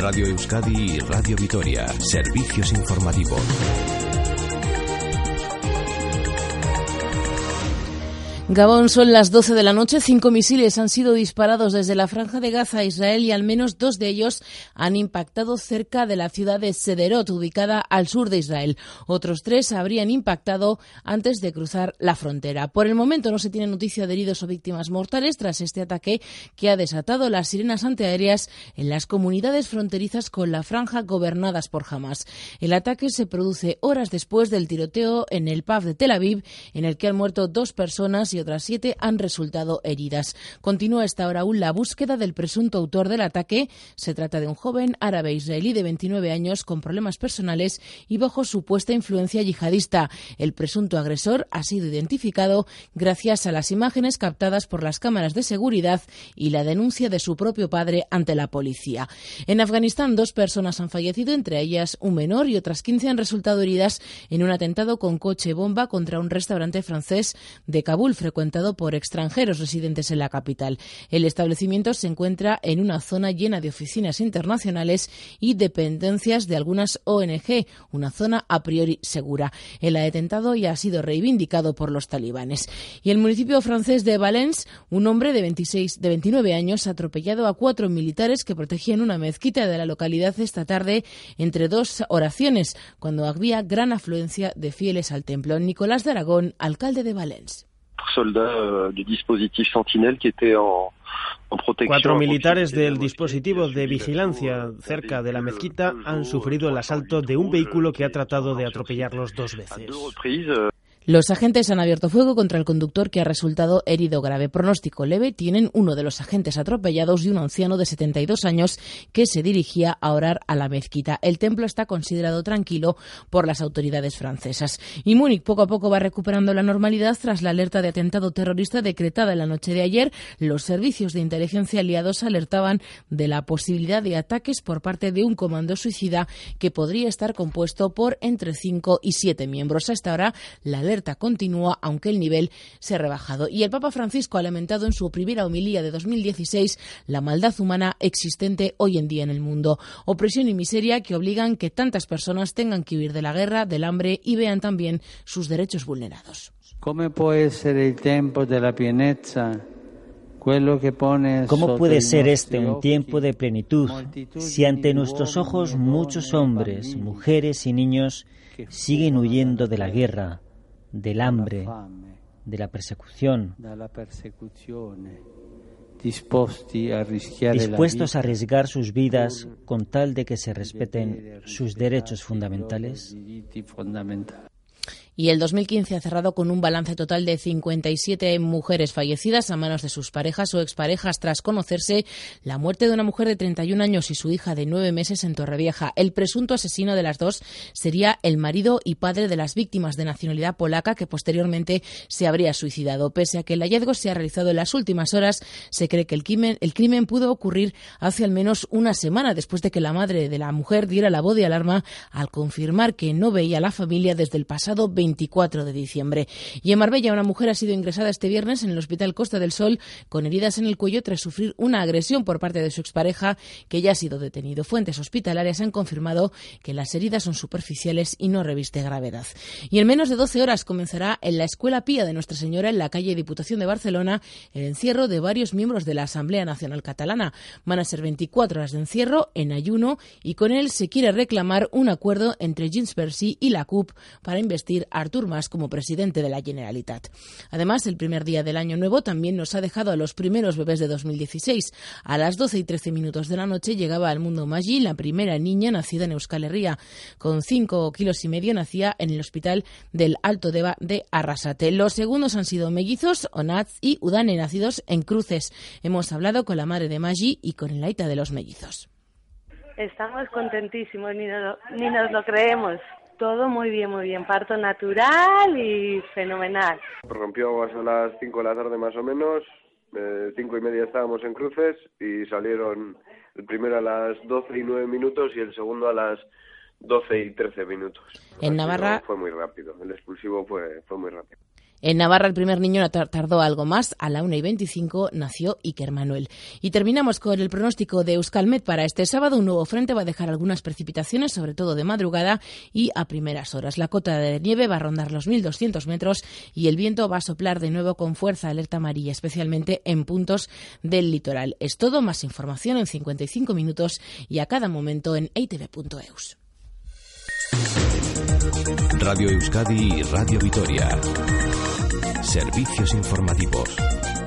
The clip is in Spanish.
Radio Euskadi y Radio Vitoria. Servicios informativos. Gabón son las 12 de la noche. Cinco misiles han sido disparados desde la franja de Gaza a Israel y al menos dos de ellos han impactado cerca de la ciudad de Sederot, ubicada al sur de Israel. Otros tres habrían impactado antes de cruzar la frontera. Por el momento no se tiene noticia de heridos o víctimas mortales tras este ataque que ha desatado las sirenas antiaéreas en las comunidades fronterizas con la franja gobernadas por Hamas. El ataque se produce horas después del tiroteo en el pub de Tel Aviv, en el que han muerto dos personas y otras siete han resultado heridas. Continúa esta hora aún la búsqueda del presunto autor del ataque. Se trata de un joven árabe israelí de 29 años con problemas personales y bajo supuesta influencia yihadista. El presunto agresor ha sido identificado gracias a las imágenes captadas por las cámaras de seguridad y la denuncia de su propio padre ante la policía. En Afganistán, dos personas han fallecido, entre ellas un menor y otras 15 han resultado heridas en un atentado con coche bomba contra un restaurante francés de Kabul, frecuentado por extranjeros residentes en la capital. El establecimiento se encuentra en una zona llena de oficinas internacionales y dependencias de algunas ONG, una zona a priori segura. El atentado ya ha sido reivindicado por los talibanes. Y el municipio francés de Valence, un hombre de 26, de 29 años, atropellado a cuatro militares que protegían una mezquita de la localidad esta tarde entre dos oraciones, cuando había gran afluencia de fieles al templo. Nicolás de Aragón, alcalde de Valence soldats euh, du dispositif Sentinelle qui étaient en, Cuatro militares del dispositivo de vigilancia cerca de la mezquita han sufrido el asalto de un vehículo que ha tratado de atropellarlos dos veces. Los agentes han abierto fuego contra el conductor que ha resultado herido grave. Pronóstico leve tienen uno de los agentes atropellados y un anciano de 72 años que se dirigía a orar a la mezquita. El templo está considerado tranquilo por las autoridades francesas. Y Múnich poco a poco va recuperando la normalidad tras la alerta de atentado terrorista decretada en la noche de ayer. Los servicios de inteligencia aliados alertaban de la posibilidad de ataques por parte de un comando suicida que podría estar compuesto por entre 5 y 7 miembros. Hasta ahora, la alerta continúa, aunque el nivel se ha rebajado. Y el Papa Francisco ha lamentado en su primera homilía de 2016 la maldad humana existente hoy en día en el mundo. Opresión y miseria que obligan que tantas personas tengan que huir de la guerra, del hambre y vean también sus derechos vulnerados. ¿Cómo puede ser el tiempo de la pienezza? ¿Cómo puede ser este un tiempo de plenitud si ante nuestros ojos muchos hombres, mujeres y niños siguen huyendo de la guerra, del hambre, de la persecución, dispuestos a arriesgar sus vidas con tal de que se respeten sus derechos fundamentales? Y el 2015 ha cerrado con un balance total de 57 mujeres fallecidas a manos de sus parejas o exparejas tras conocerse la muerte de una mujer de 31 años y su hija de 9 meses en Torrevieja. El presunto asesino de las dos sería el marido y padre de las víctimas de nacionalidad polaca que posteriormente se habría suicidado. Pese a que el hallazgo se ha realizado en las últimas horas, se cree que el crimen, el crimen pudo ocurrir hace al menos una semana después de que la madre de la mujer diera la voz de alarma al confirmar que no veía a la familia desde el pasado 20 24 de diciembre. Y en Marbella, una mujer ha sido ingresada este viernes en el Hospital Costa del Sol con heridas en el cuello tras sufrir una agresión por parte de su expareja que ya ha sido detenido. Fuentes hospitalarias han confirmado que las heridas son superficiales y no reviste gravedad. Y en menos de 12 horas comenzará en la Escuela Pía de Nuestra Señora en la calle Diputación de Barcelona el encierro de varios miembros de la Asamblea Nacional Catalana. Van a ser 24 horas de encierro en ayuno y con él se quiere reclamar un acuerdo entre Junts per y la CUP para investir Artur Mas como presidente de la Generalitat. Además, el primer día del año nuevo también nos ha dejado a los primeros bebés de 2016. A las 12 y 13 minutos de la noche llegaba al mundo Maggi, la primera niña nacida en Euskal Herria. Con 5 kilos y medio nacía en el hospital del Alto Deva de Arrasate. Los segundos han sido mellizos, Onaz y Udane, nacidos en Cruces. Hemos hablado con la madre de Maggi y con el aita de los mellizos. Estamos contentísimos, ni ni nos lo creemos. Todo muy bien, muy bien. Parto natural y fenomenal. Rompió a las 5 de la tarde más o menos. Eh, cinco y media estábamos en cruces y salieron el primero a las 12 y 9 minutos y el segundo a las 12 y 13 minutos. En Navarra fue muy rápido, el expulsivo fue, fue muy rápido. En Navarra el primer niño tardó algo más, a la 1 y 25 nació Iker Manuel. Y terminamos con el pronóstico de Euskalmet para este sábado. Un nuevo frente va a dejar algunas precipitaciones, sobre todo de madrugada y a primeras horas. La cota de nieve va a rondar los 1.200 metros y el viento va a soplar de nuevo con fuerza alerta amarilla, especialmente en puntos del litoral. Es todo, más información en 55 minutos y a cada momento en itv.eus. Radio Euskadi y Radio Vitoria. Servicios informativos.